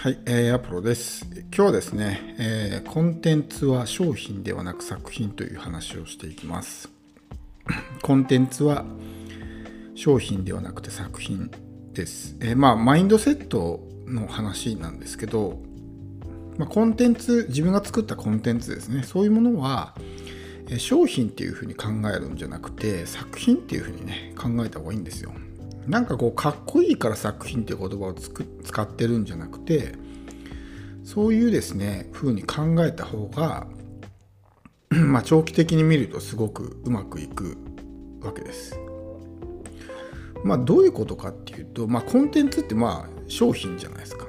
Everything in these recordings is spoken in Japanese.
はい、えー、アポロです。今日はですね、えーコンテンツは商品ではなく作品という話をしていきます。コンテンツは商品ではなくて作品です。えーまあ、マインドセットの話なんですけど、まあ、コンテンツ、自分が作ったコンテンツですね、そういうものは、え商品っていうふうに考えるんじゃなくて、作品っていうふうにね、考えた方がいいんですよ。なんかこうかっこいいから作品っていう言葉をつく使ってるんじゃなくてそういうですね風に考えた方が まあ長期的に見るとすごくうまくいくわけです。まあどういうことかっていうと、まあ、コンテンツってまあ商品じゃないですか。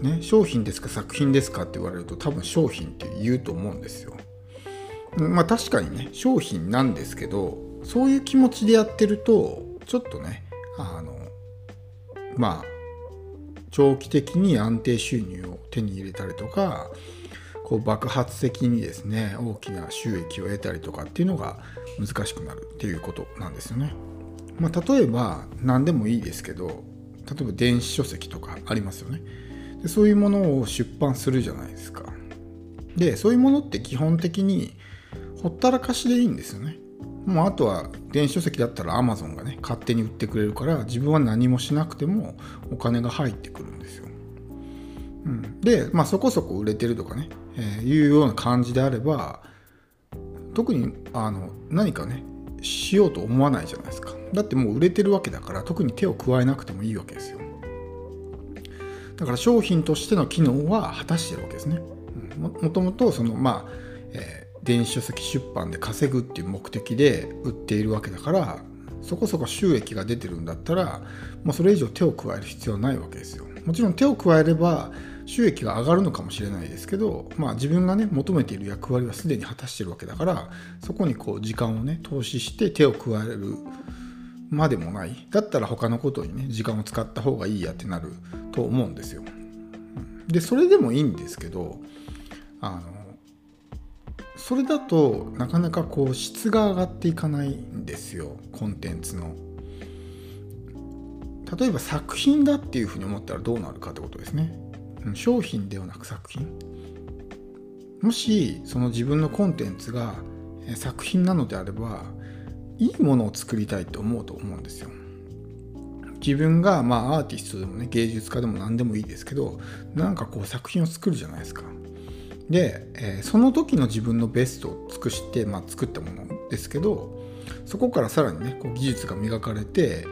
ね、商品ですか作品ですかって言われると多分商品って言うと思うんですよ。まあ確かにね商品なんですけどそういう気持ちでやってるとちょっとねあのまあ長期的に安定収入を手に入れたりとかこう爆発的にですね大きな収益を得たりとかっていうのが難しくなるっていうことなんですよね。まあ、例えば何でもいいですけど例えば電子書籍とかありますよね。でそういうものを出版するじゃないですか。でそういうものって基本的にほったらかしでいいんですよね。もうあとは電子書籍だったら Amazon がね勝手に売ってくれるから自分は何もしなくてもお金が入ってくるんですよ。うん、で、まあ、そこそこ売れてるとかね、えーいうような感じであれば特にあの何かねしようと思わないじゃないですか。だってもう売れてるわけだから特に手を加えなくてもいいわけですよ。だから商品としての機能は果たしてるわけですね。うんももともとそのまあ、えー電子書籍出版で稼ぐっていう目的で売っているわけだからそこそこ収益が出てるんだったらもうそれ以上手を加える必要はないわけですよ。もちろん手を加えれば収益が上がるのかもしれないですけど、まあ、自分がね求めている役割はすでに果たしてるわけだからそこにこう時間をね投資して手を加えるまでもないだったら他のことにね時間を使った方がいいやってなると思うんですよ。でそれでもいいんですけどあのそれだとなかなかこう質が上がっていかないんですよコンテンツの。例えば作品だっていうふうに思ったらどうなるかってことですね。商品ではなく作品。もしその自分のコンテンツが作品なのであればいいものを作りたいと思うと思うんですよ。自分がまあアーティストでもね芸術家でも何でもいいですけどなんかこう作品を作るじゃないですか。で、えーその時の自分のベストを尽くして、まあ、作ったものですけどそこからさらにねこう技術が磨かれて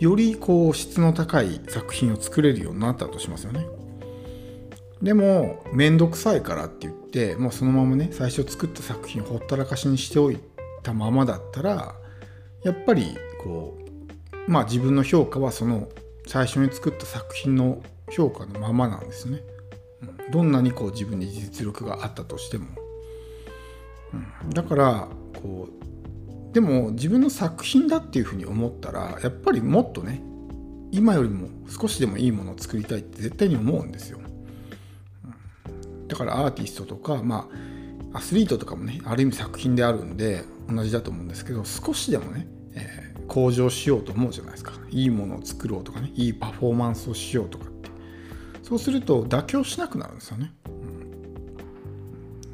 よりこう質の高い作品を作れるようになったとしますよね。でも面倒くさいからって言ってもうそのままね最初作った作品ほったらかしにしておいたままだったらやっぱりこうまあ自分の評価はその最初に作った作品の評価のままなんですね。どんなにこう自分に実力があったとしても。うんだからこうでも自分の作品だっていうふうに思ったらやっぱりもっとね今よりも少しでもいいものを作りたいって絶対に思うんですよ。うんだからアーティストとかまあアスリートとかもねある意味作品であるんで同じだと思うんですけど少しでもね、えー向上しようと思うじゃないですかいいものを作ろうとかねいいパフォーマンスをしようとかそうすると妥協しなくなるんですよね。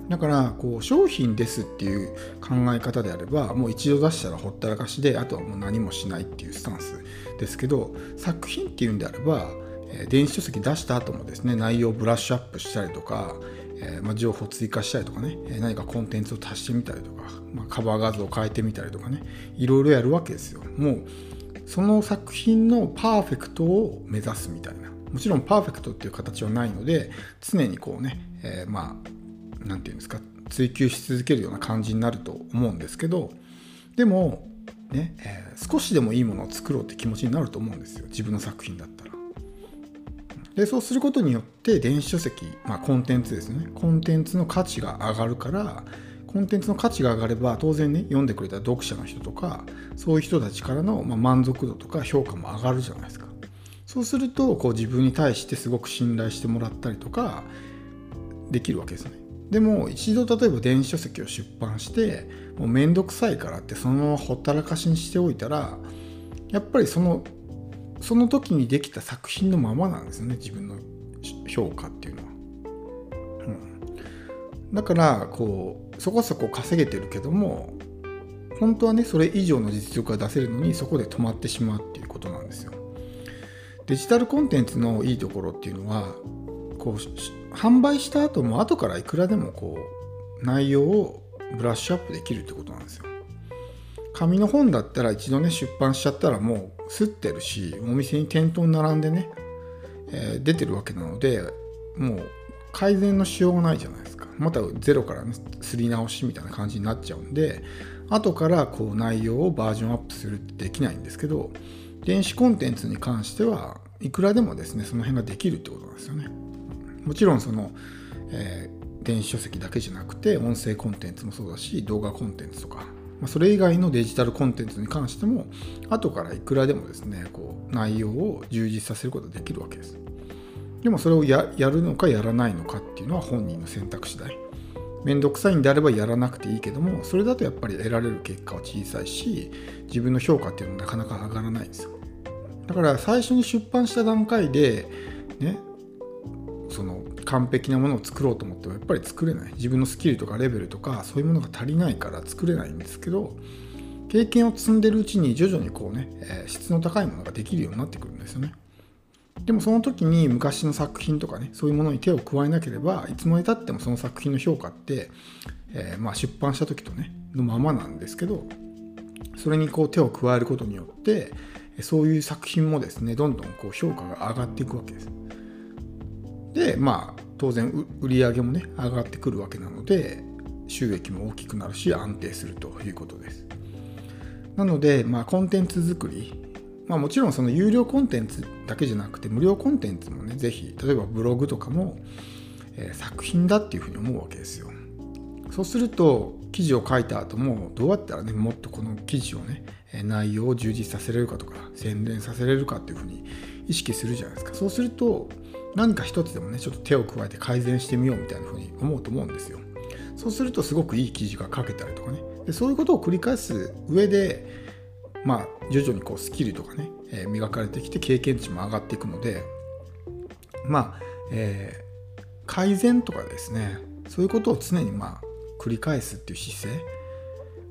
だからこう商品ですっていう考え方であればもう一度出したらほったらかしであとはもう何もしないっていうスタンスですけど作品っていうんであれば、電子書籍出した後もですね内容をブラッシュアップしたりとか、えま、情報追加したりとかね何かコンテンツを足してみたりとか、ま、カバー画像を変えてみたりとかねいろいろやるわけですよ。もうその作品のパーフェクトを目指すみたいなもちろんパーフェクトっていう形はないので常にこうね、えーまあ何て言うんですか追求し続けるような感じになると思うんですけどでもね、えー少しでもいいものを作ろうって気持ちになると思うんですよ自分の作品だったら。でそうすることによって電子書籍、まあ、コンテンツですねコンテンツの価値が上がるからコンテンツの価値が上がれば当然ね読んでくれた読者の人とかそういう人たちからの、まあ、満足度とか評価も上がるじゃないですか。そうするとこう自分に対してすごく信頼してもらったりとかできるわけですね。でも一度例えば電子書籍を出版してもうめんどくさいからってそのままほったらかしにしておいたらやっぱりそのその時にできた作品のままなんですよね自分の評価っていうのは。うん、だからこうそこそこ稼げてるけども本当はねそれ以上の実力が出せるのにそこで止まってしまうっていうことなんですよ。デジタルコンテンツのいいところっていうのはこう販売した後も後からいくらでもこう内容をブラッシュアップできるってことなんですよ。紙の本だったら一度ね出版しちゃったらもうすってるしお店に店頭に並んでね、えー、出てるわけなのでもう改善のしようがないじゃないですかまたゼロからねすり直しみたいな感じになっちゃうんで後からこう内容をバージョンアップするってできないんですけど電子コンテンツに関してはいくらでもですねその辺ができるってことなんですよね。もちろんその、えー、電子書籍だけじゃなくて音声コンテンツもそうだし動画コンテンツとかまそれ以外のデジタルコンテンツに関しても後からいくらでもですねこう内容を充実させることができるわけです。でもそれをやるのかやらないのかっていうのは本人の選択次第。めんどくさいんであればやらなくていいけどもそれだとやっぱり得られる結果は小さいし自分の評価っていうのはなかなか上がらないんですよ。だから最初に出版した段階でねその完璧なものを作ろうと思ってもやっぱり作れない。自分のスキルとかレベルとかそういうものが足りないから作れないんですけど経験を積んでるうちに徐々にこうね、え、質の高いものができるようになってくるんですよね。でもその時に昔の作品とかねそういうものに手を加えなければいつまでたってもその作品の評価って、えー、まあ、出版した時とねのままなんですけどそれにこう手を加えることによってそういう作品もですねどんどんこう評価が上がっていくわけです。でまあ当然売り上げもね上がってくるわけなので収益も大きくなるし安定するということです。なので、まあ、コンテンツ作り、まあ、もちろんその有料コンテンツだけじゃなくて無料コンテンツもね是非例えばブログとかも、えー、作品だっていうふうに思うわけですよ。そうすると記事を書いた後もどうやったらねもっとこの記事をね内容を充実させれるかとか洗練させれるかっていうふうに意識するじゃないですか。そうすると何か一つでもねちょっと手を加えて改善してみようみたいな風に思うと思うんですよ。そうするとすごくいい記事が書けたりとかね。でそういうことを繰り返す上でまあ徐々にこうスキルとかね、えー、磨かれてきて経験値も上がっていくのでまあ、えー、改善とかですねそういうことを常にまあ繰り返すっていう姿勢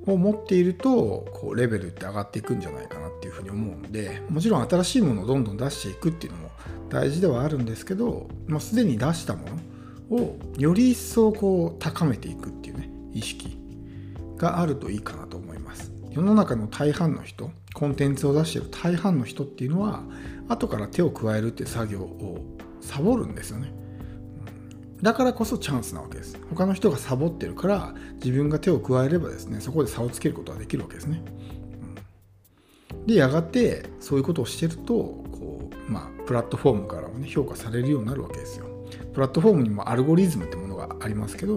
を持っているとこうレベルって上がっていくんじゃないかなっていうふうに思うんでもちろん新しいものをどんどん出していくっていうのも大事ではあるんですけどもうすでに出したものをより一層こう高めていくっていうね意識があるといいかなと思います。世の中の大半の人コンテンツを出している大半の人っていうのは後から手を加えるっていう作業をサボるんですよね。だからこそチャンスなわけです。他の人がサボってるから自分が手を加えればですね、そこで差をつけることができるわけですね。うんで、やがてそういうことをしてると、こう、まあ、プラットフォームからもね、評価されるようになるわけですよ。プラットフォームにもアルゴリズムってものがありますけど、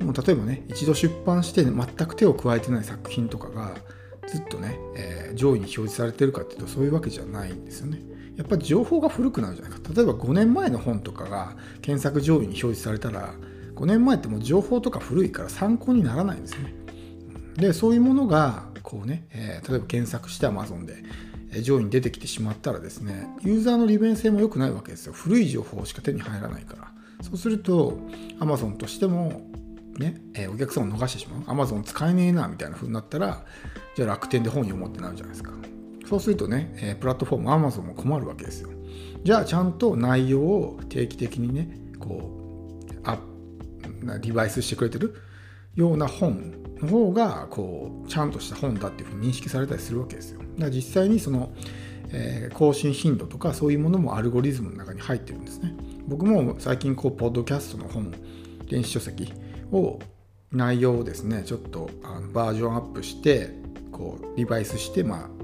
もう例えばね、一度出版して全く手を加えてない作品とかがずっとね、えー、上位に表示されてるかっていうとそういうわけじゃないんですよね。やっぱり情報が古くなるじゃないか。例えば5年前の本とかが検索上位に表示されたら5年前ってもう情報とか古いから参考にならないんですよね。でそういうものがこうね、えー、例えば検索して Amazon で上位に出てきてしまったらですねユーザーの利便性も良くないわけですよ。古い情報しか手に入らないから。そうすると Amazon としてもね、えー、お客さんを逃してしまう。Amazon 使えねえなみたいな風になったらじゃあ楽天で本読もうってなるじゃないですか。そうするとね、えプラットフォーム Amazon も困るわけですよ。じゃあちゃんと内容を定期的にね、こう、あリバイスしてくれてるような本の方が、こう、ちゃんとした本だっていうふうに認識されたりするわけですよ。だから実際にその、えー、更新頻度とかそういうものもアルゴリズムの中に入ってるんですね。僕も最近こう、ポッドキャストの本、電子書籍を内容をですね、ちょっとあのバージョンアップして、こう、リバイスして、まあ、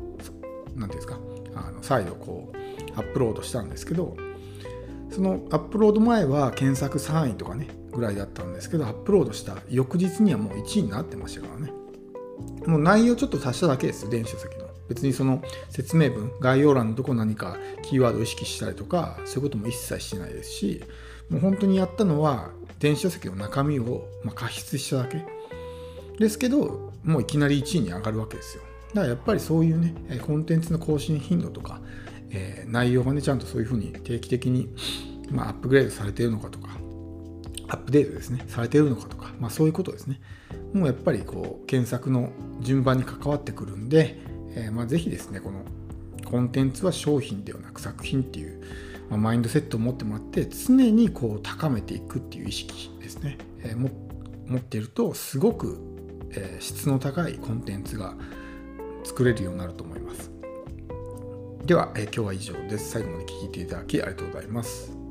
何ていうんですか？あの再度こうアップロードしたんですけどそのアップロード前は検索3位とかねぐらいだったんですけどアップロードした翌日にはもう1位になってましたからね。もう内容ちょっと足しただけです電子書籍の。別にその説明文概要欄のとこ何かキーワードを意識したりとかそういうことも一切してないですしもう本当にやったのは電子書籍の中身をま加筆しただけ。ですけどもういきなり1位に上がるわけですよ。だからやっぱりそういうねコンテンツの更新頻度とかえー、内容がねちゃんとそういうふうに定期的に、まあ、アップグレードされているのかとかアップデートですねされているのかとか、まあ、そういうことですね。もうやっぱりこう検索の順番に関わってくるんで、えー、まあぜひですねこのコンテンツは商品ではなく作品っていう、まあ、マインドセットを持ってもらって常にこう高めていくっていう意識ですね、えー、持っているとすごく、え、質の高いコンテンツが作れるようになると思います。では、えー、今日は以上です。最後まで聴いていただきありがとうございます。